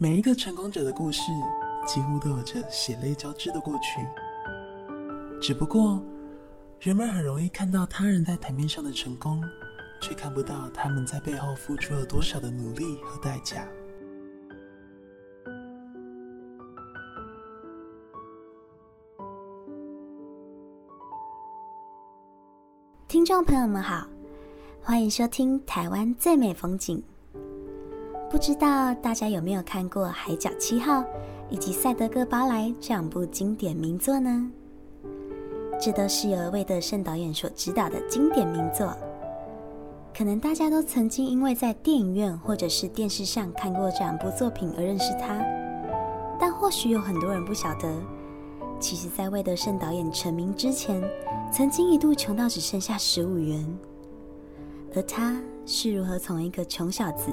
每一个成功者的故事，几乎都有着血泪交织的过去。只不过，人们很容易看到他人在台面上的成功，却看不到他们在背后付出了多少的努力和代价。听众朋友们好，欢迎收听《台湾最美风景》。不知道大家有没有看过《海角七号》以及《赛德克巴莱》这两部经典名作呢？这都是由魏德胜导演所执导的经典名作。可能大家都曾经因为在电影院或者是电视上看过这两部作品而认识他，但或许有很多人不晓得，其实，在魏德胜导演成名之前，曾经一度穷到只剩下十五元。而他是如何从一个穷小子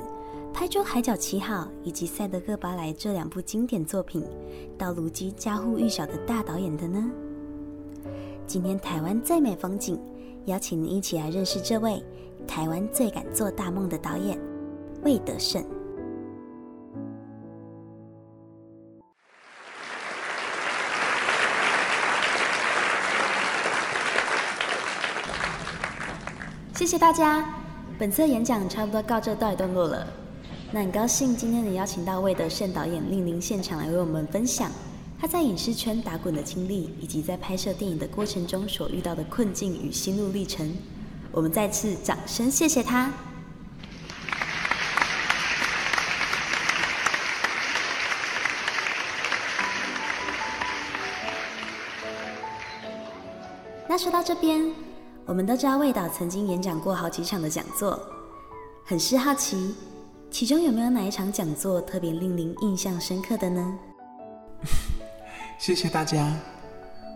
拍出《海角七号》以及《赛德克巴莱》这两部经典作品，到如今家喻户晓的大导演的呢？今天台湾最美风景，邀请您一起来认识这位台湾最敢做大梦的导演魏德胜。谢谢大家，本次演讲差不多告这告一段落了。那很高兴今天能邀请到魏德胜导演莅临现场来为我们分享他在影视圈打滚的经历，以及在拍摄电影的过程中所遇到的困境与心路历程。我们再次掌声谢谢他。那说到这边，我们都知道魏导曾经演讲过好几场的讲座，很是好奇，其中有没有哪一场讲座特别令您印象深刻的呢？谢谢大家。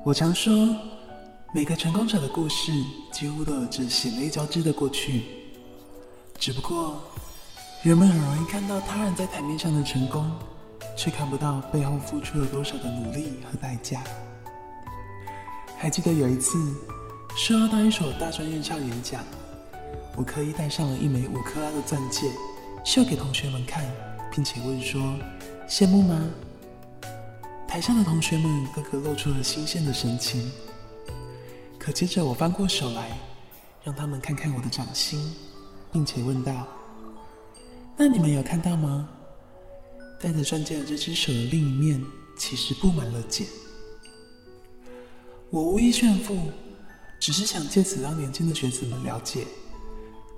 我常说，每个成功者的故事几乎都有着血泪交织的过去。只不过，人们很容易看到他人在台面上的成功，却看不到背后付出了多少的努力和代价。还记得有一次，受邀到一所大专院校演讲，我刻意戴上了一枚五克拉的钻戒，秀给同学们看，并且问说：“羡慕吗？”台上的同学们个个露出了新鲜的神情。可接着我翻过手来，让他们看看我的掌心，并且问道：“那你们有看到吗？戴着钻戒的这只手的另一面，其实布满了茧。”我无意炫富，只是想借此让年轻的学子们了解，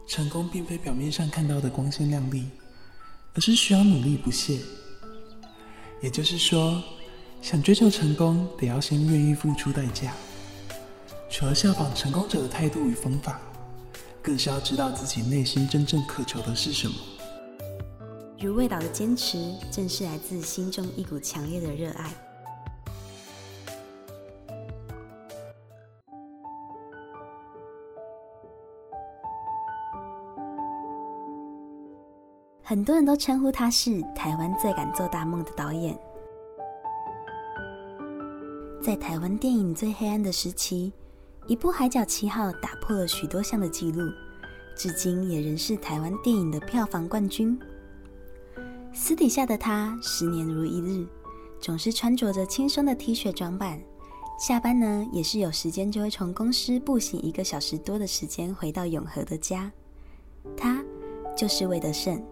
成功并非表面上看到的光鲜亮丽，而是需要努力不懈。也就是说，想追求成功，得要先愿意付出代价。除了效仿成功者的态度与方法，更是要知道自己内心真正渴求的是什么。如味道的坚持，正是来自心中一股强烈的热爱。很多人都称呼他是台湾最敢做大梦的导演。在台湾电影最黑暗的时期，一部《海角七号》打破了许多项的记录，至今也仍是台湾电影的票房冠军。私底下的他，十年如一日，总是穿着着轻松的 T 恤装扮。下班呢，也是有时间就会从公司步行一个小时多的时间回到永和的家。他就是魏德胜，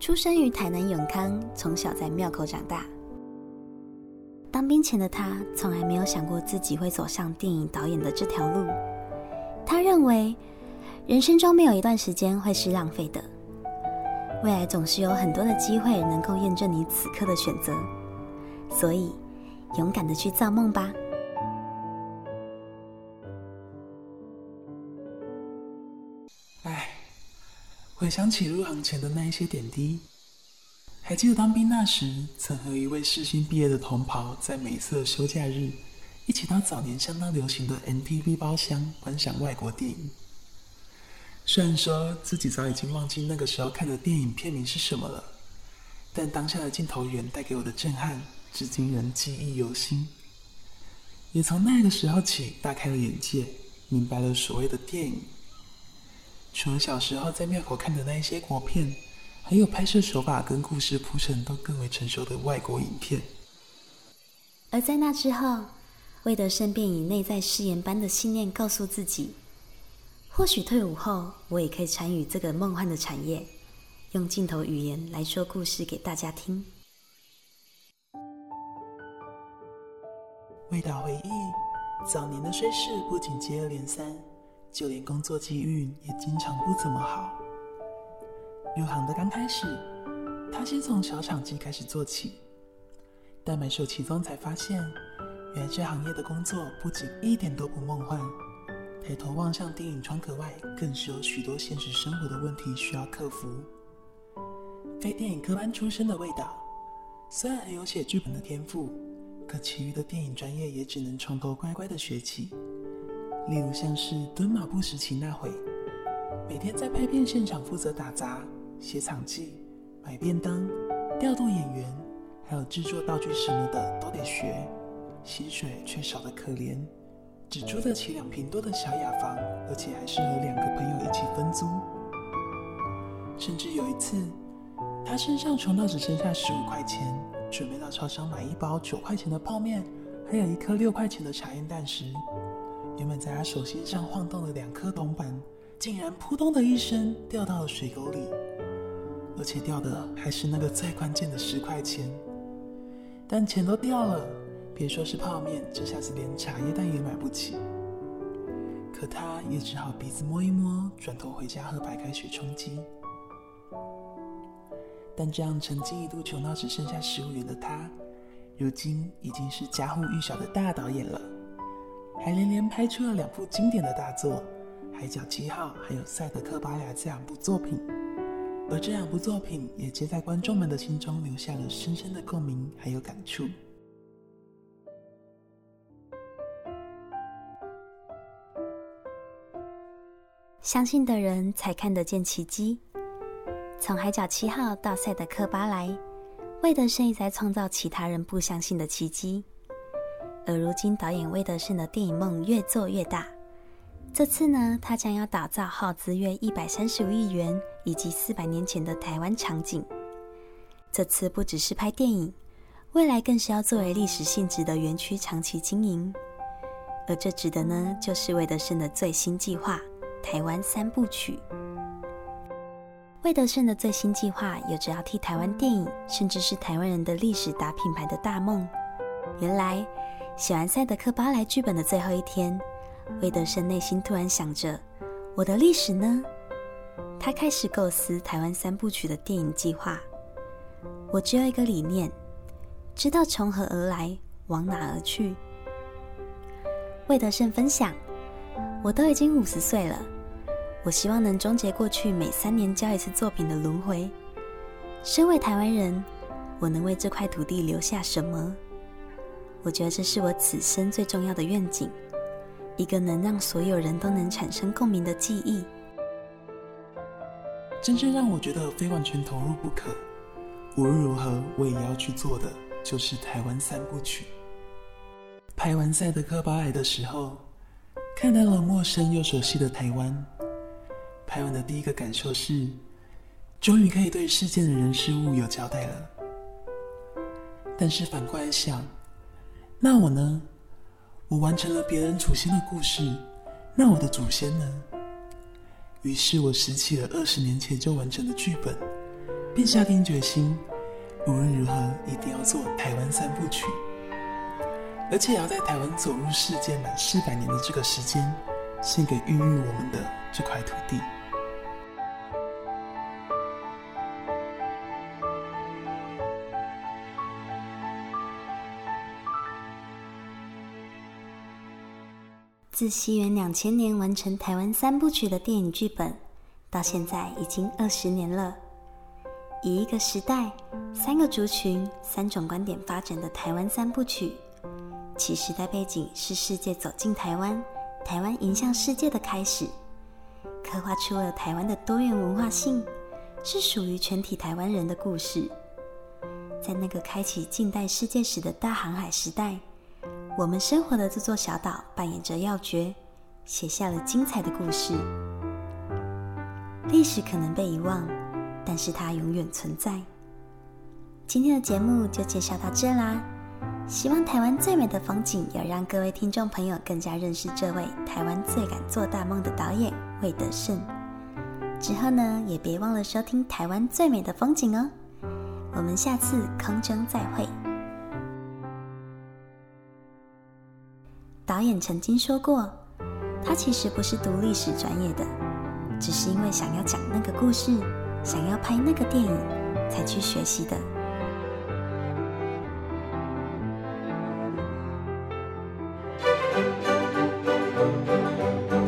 出生于台南永康，从小在庙口长大。当兵前的他，从来没有想过自己会走上电影导演的这条路。他认为，人生中没有一段时间会是浪费的，未来总是有很多的机会能够验证你此刻的选择。所以，勇敢的去造梦吧。回想起入行前的那一些点滴，还记得当兵那时，曾和一位世新毕业的同袍，在每次的休假日，一起到早年相当流行的 NTV 包厢观赏外国电影。虽然说自己早已经忘记那个时候看的电影片名是什么了，但当下的镜头源带给我的震撼，至今仍记忆犹新。也从那个时候起，大开了眼界，明白了所谓的电影。除了小时候在庙口看的那一些国片，还有拍摄手法跟故事铺陈都更为成熟的外国影片。而在那之后，魏德胜便以内在誓言般的信念告诉自己：或许退伍后，我也可以参与这个梦幻的产业，用镜头语言来说故事给大家听。魏导回忆，早年的虽事不仅接二连三，就连工作机遇也经常不怎么好。入行的刚开始，他先从小场记开始做起，但埋首其中才发现，原来这行业的工作不仅一点都不梦幻，抬头望向电影窗口外，更是有许多现实生活的问题需要克服。非电影科班出身的魏导，虽然很有写剧本的天赋。可其余的电影专业也只能从头乖乖的学起，例如像是蹲马步时期那会，每天在拍片现场负责打杂、写场记、买便当、调度演员，还有制作道具什么的都得学，薪水却少得可怜，只租得起两平多的小雅房，而且还是和两个朋友一起分租。甚至有一次，他身上穷到只剩下十五块钱。准备到超商买一包九块钱的泡面，还有一颗六块钱的茶叶蛋时，原本在他手心上晃动的两颗铜板，竟然扑通的一声掉到了水沟里，而且掉的还是那个最关键的十块钱。但钱都掉了，别说是泡面，这下子连茶叶蛋也买不起。可他也只好鼻子摸一摸，转头回家喝白开水充饥。但这样曾经一度穷到只剩下十五元的他，如今已经是家喻户晓的大导演了，还连连拍出了两部经典的大作《海角七号》还有《赛德克巴莱》这两部作品，而这两部作品也皆在观众们的心中留下了深深的共鸣还有感触。相信的人才看得见奇迹。从《海角七号》到《赛德克巴莱》，魏德胜一直在创造其他人不相信的奇迹。而如今，导演魏德胜的电影梦越做越大。这次呢，他将要打造耗资约一百三十五亿元以及四百年前的台湾场景。这次不只是拍电影，未来更是要作为历史性质的园区长期经营。而这指的呢，就是魏德胜的最新计划——台湾三部曲。魏德胜的最新计划有着要替台湾电影，甚至是台湾人的历史打品牌的大梦。原来，写完《赛德克巴莱》剧本的最后一天，魏德胜内心突然想着：“我的历史呢？”他开始构思台湾三部曲的电影计划。我只有一个理念，知道从何而来，往哪而去。魏德胜分享：“我都已经五十岁了。”我希望能终结过去每三年交一次作品的轮回。身为台湾人，我能为这块土地留下什么？我觉得这是我此生最重要的愿景，一个能让所有人都能产生共鸣的记忆。真正让我觉得非完全投入不可，无论如何我也要去做的，就是台湾三部曲。拍完赛德克巴莱的时候，看到了陌生又熟悉的台湾。拍完的第一个感受是，终于可以对世间的人事物有交代了。但是反过来想，那我呢？我完成了别人祖先的故事，那我的祖先呢？于是我拾起了二十年前就完成的剧本，并下定决心，无论如何一定要做台湾三部曲，而且要在台湾走入世界满四百年的这个时间，献给孕育我们的这块土地。自西元两千年完成台湾三部曲的电影剧本，到现在已经二十年了。以一个时代、三个族群、三种观点发展的台湾三部曲，其时代背景是世界走进台湾、台湾迎向世界的开始，刻画出了台湾的多元文化性，是属于全体台湾人的故事。在那个开启近代世界史的大航海时代。我们生活的这座小岛扮演着要诀，写下了精彩的故事。历史可能被遗忘，但是它永远存在。今天的节目就介绍到这啦，希望台湾最美的风景有让各位听众朋友更加认识这位台湾最敢做大梦的导演魏德胜。之后呢，也别忘了收听台湾最美的风景哦。我们下次空中再会。导演曾经说过，他其实不是读历史专业的，只是因为想要讲那个故事，想要拍那个电影，才去学习的。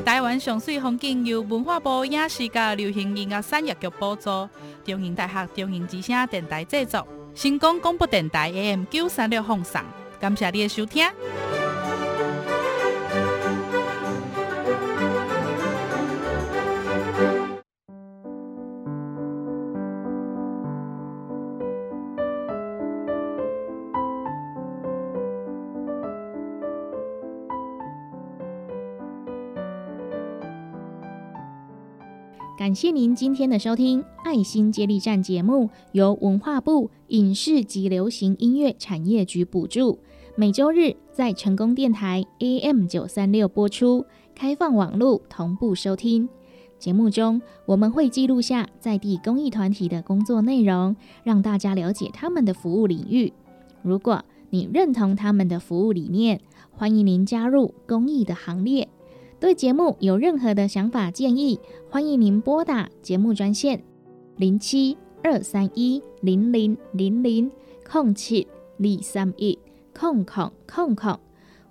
台湾上水风景由文化部影视甲流行音乐产业局补助，中英大学中英之声电台制作，成功广播电台 AM 九三六放送，感谢你的收听。感谢您今天的收听，《爱心接力站》节目由文化部影视及流行音乐产业局补助，每周日在成功电台 AM 九三六播出，开放网络同步收听。节目中我们会记录下在地公益团体的工作内容，让大家了解他们的服务领域。如果你认同他们的服务理念，欢迎您加入公益的行列。对节目有任何的想法建议，欢迎您拨打节目专线零七二三一零零零零空七二三一空空空空，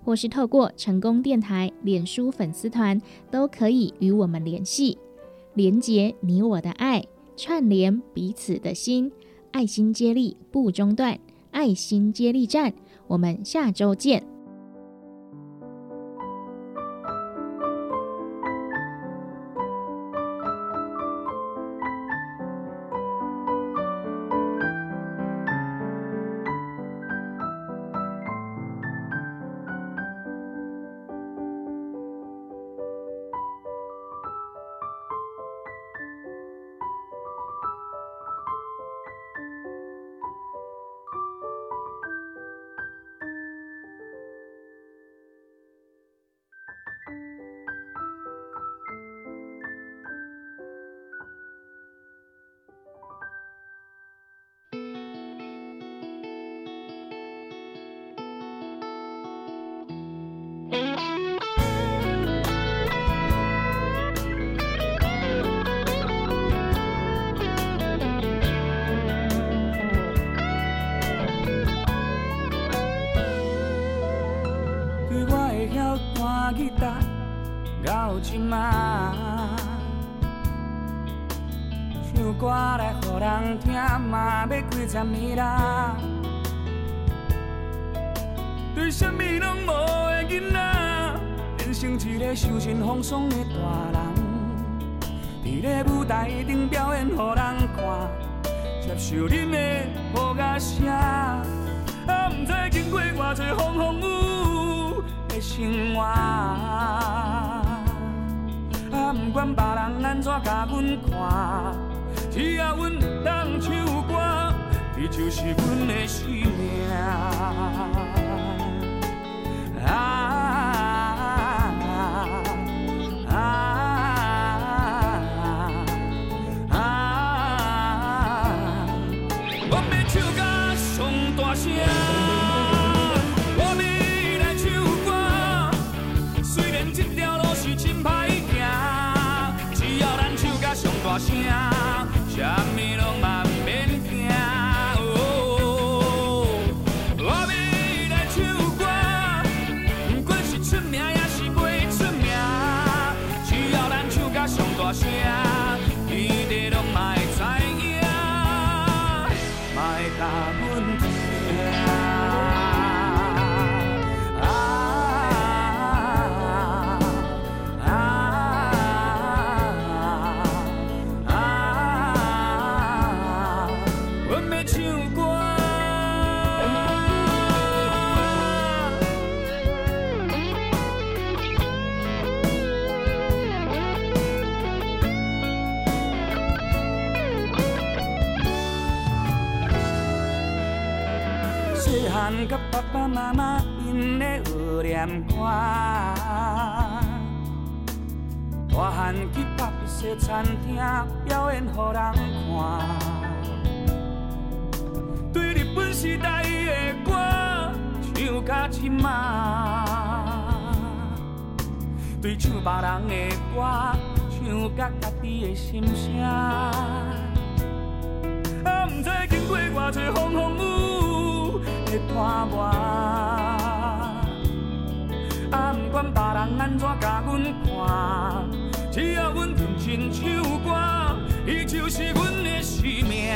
或是透过成功电台脸书粉丝团都可以与我们联系，连接你我的爱，串联彼此的心，爱心接力不中断，爱心接力站，我们下周见。嘛要几十年啦。对什么拢无的囡仔，变成一个受尽风霜的大人，伫咧舞台顶表演互人看，接受恁的好甲声，啊，毋知经过偌济风风雨雨的生活。啊，不管别人安怎甲阮看，只要阮会当唱歌，你就是阮的生命。爱他，阮妈妈因咧学念歌，大汉去拍一些餐厅表演，互人看。对日本时代的歌唱甲深嘛，对唱别人的歌唱甲家己的心声。啊，不知经过偌多风风雨。的看我，啊，不管别人安怎甲阮看，只要阮认真唱歌，伊就是阮的生命。